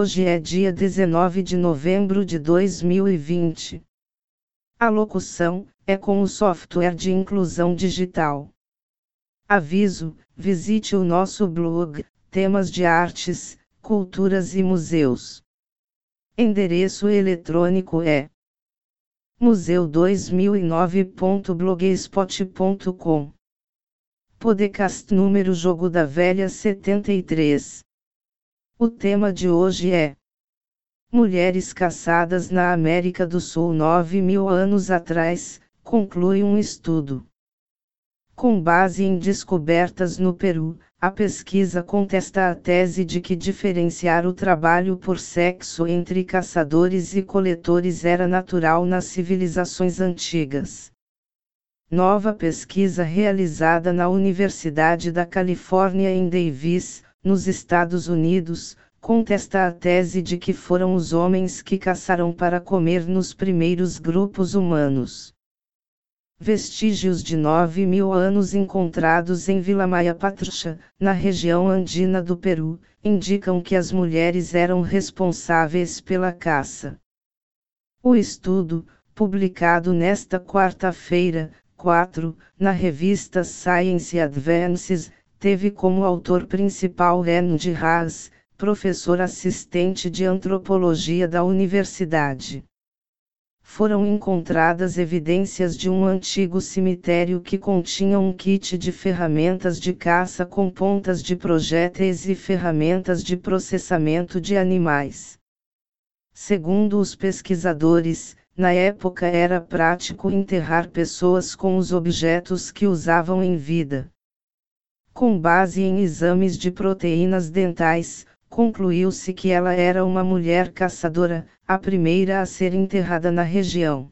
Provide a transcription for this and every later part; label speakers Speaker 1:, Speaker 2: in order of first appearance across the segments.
Speaker 1: Hoje é dia 19 de novembro de 2020. A locução é com o software de inclusão digital. Aviso: visite o nosso blog, temas de artes, culturas e museus. Endereço eletrônico é museu2009.blogspot.com. Podcast número Jogo da Velha 73. O tema de hoje é Mulheres caçadas na América do Sul 9 mil anos atrás, conclui um estudo. Com base em descobertas no Peru, a pesquisa contesta a tese de que diferenciar o trabalho por sexo entre caçadores e coletores era natural nas civilizações antigas. Nova pesquisa realizada na Universidade da Califórnia em Davis, nos Estados Unidos, contesta a tese de que foram os homens que caçaram para comer nos primeiros grupos humanos. Vestígios de 9 mil anos encontrados em Vila Maia Patrucha, na região andina do Peru, indicam que as mulheres eram responsáveis pela caça. O estudo, publicado nesta quarta-feira, 4, na revista Science Advances, teve como autor principal Andy Haas, professor assistente de antropologia da universidade foram encontradas evidências de um antigo cemitério que continha um kit de ferramentas de caça com pontas de projéteis e ferramentas de processamento de animais. Segundo os pesquisadores, na época era prático enterrar pessoas com os objetos que usavam em vida. Com base em exames de proteínas dentais, concluiu-se que ela era uma mulher caçadora, a primeira a ser enterrada na região.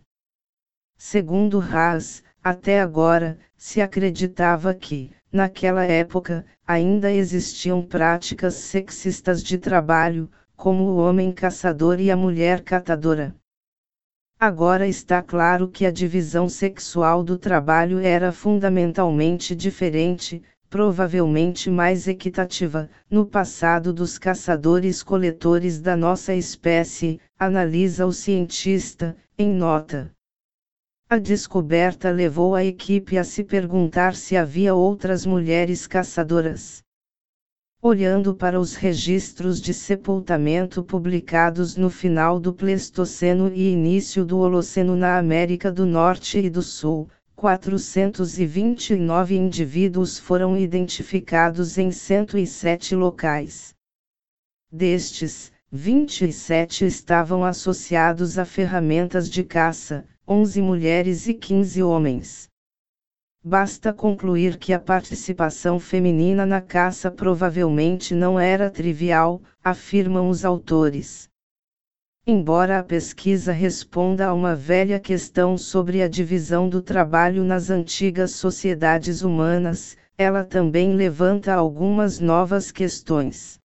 Speaker 1: Segundo Haas, até agora, se acreditava que, naquela época, ainda existiam práticas sexistas de trabalho, como o homem caçador e a mulher catadora. Agora está claro que a divisão sexual do trabalho era fundamentalmente diferente, provavelmente mais equitativa, no passado dos caçadores-coletores da nossa espécie, analisa o cientista, em nota. A descoberta levou a equipe a se perguntar se havia outras mulheres caçadoras. Olhando para os registros de sepultamento publicados no final do Pleistoceno e início do Holoceno na América do Norte e do Sul, 429 indivíduos foram identificados em 107 locais. Destes, 27 estavam associados a ferramentas de caça, 11 mulheres e 15 homens. Basta concluir que a participação feminina na caça provavelmente não era trivial, afirmam os autores. Embora a pesquisa responda a uma velha questão sobre a divisão do trabalho nas antigas sociedades humanas, ela também levanta algumas novas questões.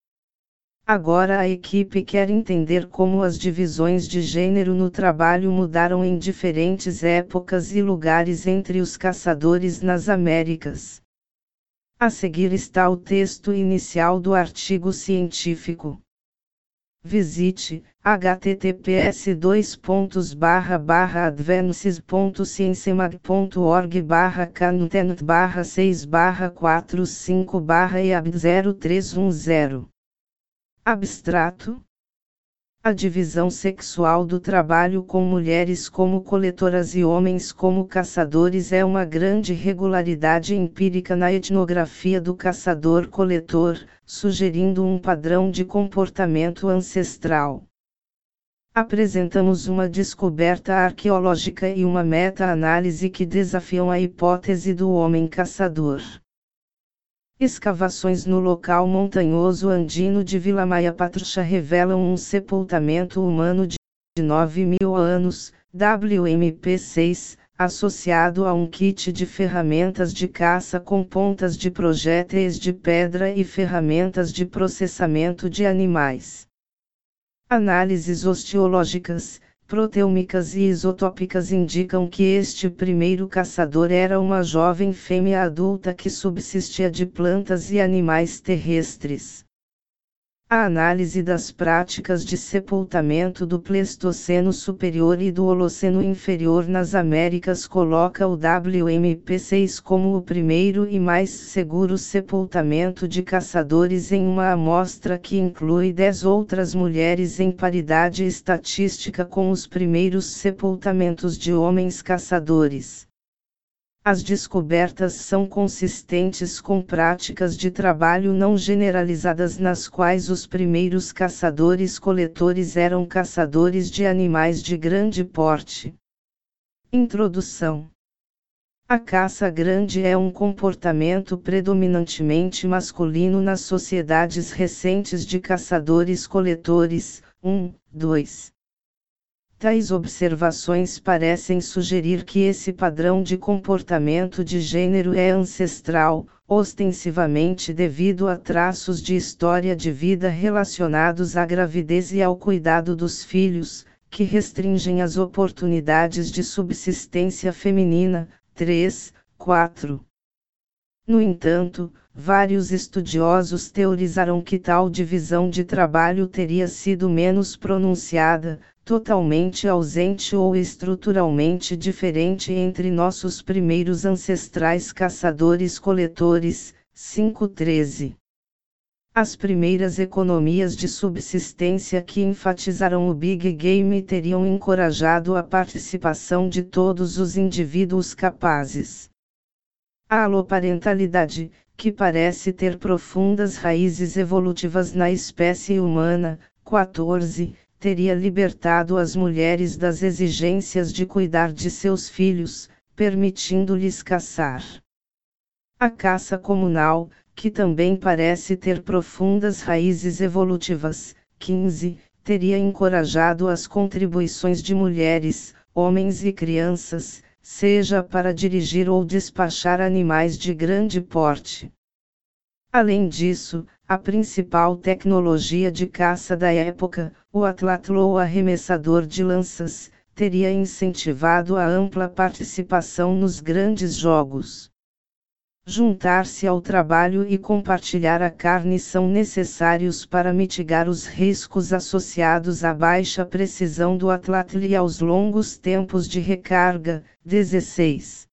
Speaker 1: Agora a equipe quer entender como as divisões de gênero no trabalho mudaram em diferentes épocas e lugares entre os caçadores nas Américas. A seguir está o texto inicial do artigo científico. Visite https dois pontos barra barra advances.ciencemag.org barra content barra 6 barra 45 barra eab 0310 Abstrato a divisão sexual do trabalho com mulheres como coletoras e homens como caçadores é uma grande regularidade empírica na etnografia do caçador-coletor, sugerindo um padrão de comportamento ancestral. Apresentamos uma descoberta arqueológica e uma meta-análise que desafiam a hipótese do homem caçador. Escavações no local montanhoso andino de Vila Maia Patrucha revelam um sepultamento humano de 9 mil anos, WMP6, associado a um kit de ferramentas de caça com pontas de projéteis de pedra e ferramentas de processamento de animais. Análises osteológicas, proteômicas e isotópicas indicam que este primeiro caçador era uma jovem fêmea adulta que subsistia de plantas e animais terrestres. A análise das práticas de sepultamento do Pleistoceno superior e do Holoceno inferior nas Américas coloca o WMP6 como o primeiro e mais seguro sepultamento de caçadores em uma amostra que inclui 10 outras mulheres em paridade estatística com os primeiros sepultamentos de homens caçadores. As descobertas são consistentes com práticas de trabalho não generalizadas nas quais os primeiros caçadores-coletores eram caçadores de animais de grande porte. Introdução A caça grande é um comportamento predominantemente masculino nas sociedades recentes de caçadores-coletores. 1, 2. Tais observações parecem sugerir que esse padrão de comportamento de gênero é ancestral, ostensivamente devido a traços de história de vida relacionados à gravidez e ao cuidado dos filhos, que restringem as oportunidades de subsistência feminina. 3, 4. No entanto, vários estudiosos teorizaram que tal divisão de trabalho teria sido menos pronunciada, totalmente ausente ou estruturalmente diferente entre nossos primeiros ancestrais caçadores-coletores. 513. As primeiras economias de subsistência que enfatizaram o Big Game teriam encorajado a participação de todos os indivíduos capazes. A aloparentalidade, que parece ter profundas raízes evolutivas na espécie humana, 14, teria libertado as mulheres das exigências de cuidar de seus filhos, permitindo-lhes caçar. A caça comunal, que também parece ter profundas raízes evolutivas, 15, teria encorajado as contribuições de mulheres, homens e crianças, seja para dirigir ou despachar animais de grande porte. Além disso, a principal tecnologia de caça da época, o atlatlo arremessador de lanças, teria incentivado a ampla participação nos grandes jogos. Juntar-se ao trabalho e compartilhar a carne são necessários para mitigar os riscos associados à baixa precisão do atlatl e aos longos tempos de recarga. 16.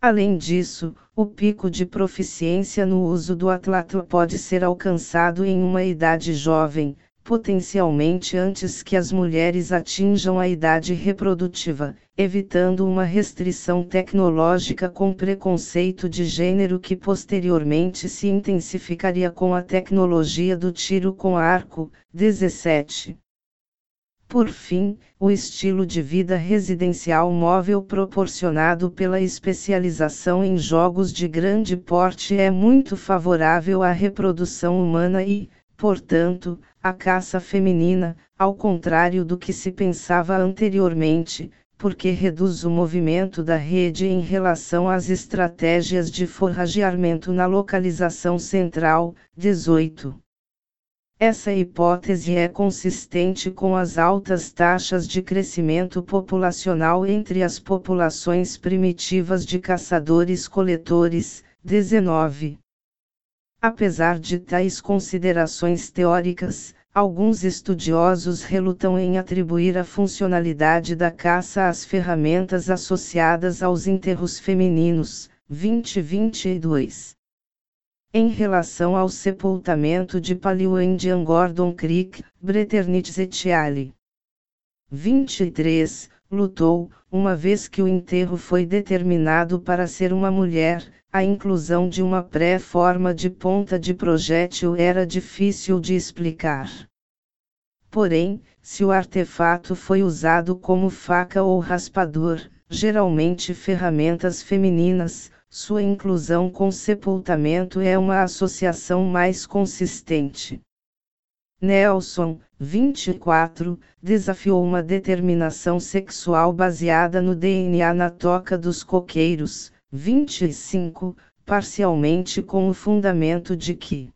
Speaker 1: Além disso, o pico de proficiência no uso do atlatlo pode ser alcançado em uma idade jovem, potencialmente antes que as mulheres atinjam a idade reprodutiva, evitando uma restrição tecnológica com preconceito de gênero que posteriormente se intensificaria com a tecnologia do tiro com arco. 17. Por fim, o estilo de vida residencial móvel proporcionado pela especialização em jogos de grande porte é muito favorável à reprodução humana e, portanto, à caça feminina, ao contrário do que se pensava anteriormente, porque reduz o movimento da rede em relação às estratégias de forrageamento na localização central. 18. Essa hipótese é consistente com as altas taxas de crescimento populacional entre as populações primitivas de caçadores-coletores. 19. Apesar de tais considerações teóricas, alguns estudiosos relutam em atribuir a funcionalidade da caça às ferramentas associadas aos enterros femininos. 2022 em relação ao sepultamento de Paliwandian Gordon Creek, Breternitz et al. 23. Lutou, uma vez que o enterro foi determinado para ser uma mulher, a inclusão de uma pré-forma de ponta de projétil era difícil de explicar. Porém, se o artefato foi usado como faca ou raspador, geralmente ferramentas femininas, sua inclusão com sepultamento é uma associação mais consistente. Nelson, 24, desafiou uma determinação sexual baseada no DNA na toca dos coqueiros, 25, parcialmente com o fundamento de que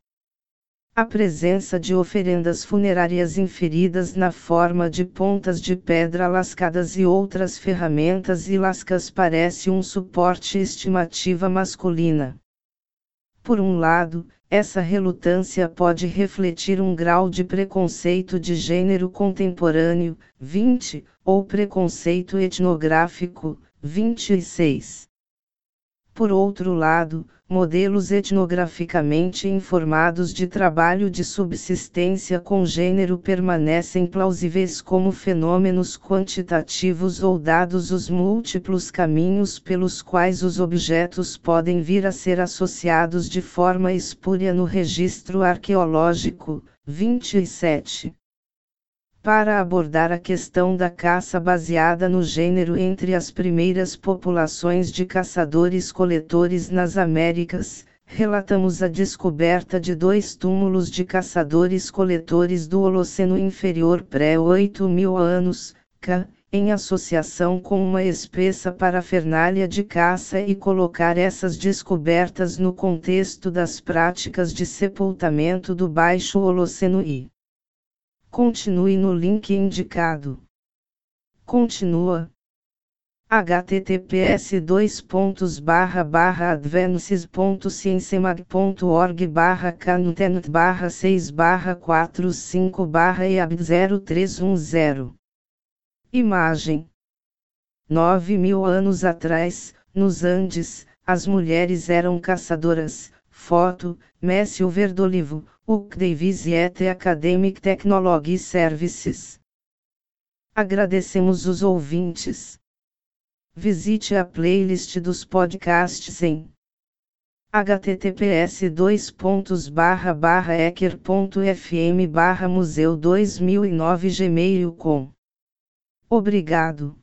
Speaker 1: a presença de oferendas funerárias inferidas na forma de pontas de pedra lascadas e outras ferramentas e lascas parece um suporte estimativa masculina. Por um lado, essa relutância pode refletir um grau de preconceito de gênero contemporâneo, 20, ou preconceito etnográfico, 26. Por outro lado, modelos etnograficamente informados de trabalho de subsistência com gênero permanecem plausíveis como fenômenos quantitativos ou dados os múltiplos caminhos pelos quais os objetos podem vir a ser associados de forma espúria no registro arqueológico. 27 para abordar a questão da caça baseada no gênero entre as primeiras populações de caçadores-coletores nas Américas, relatamos a descoberta de dois túmulos de caçadores-coletores do Holoceno Inferior pré-8 mil anos, ca, em associação com uma espessa parafernália de caça e colocar essas descobertas no contexto das práticas de sepultamento do Baixo Holoceno I. Continue no link indicado. Continua. https advances.ciencemag.org barra content barra 6 barra 45 barra eab 0310 Imagem 9 mil anos atrás, nos Andes, as mulheres eram caçadoras. Foto, Messi Verdolivo, UK Davis et Academic Technology Services. Agradecemos os ouvintes. Visite a playlist dos podcasts em https ecker.fm museu 2009 gmail.com. Obrigado.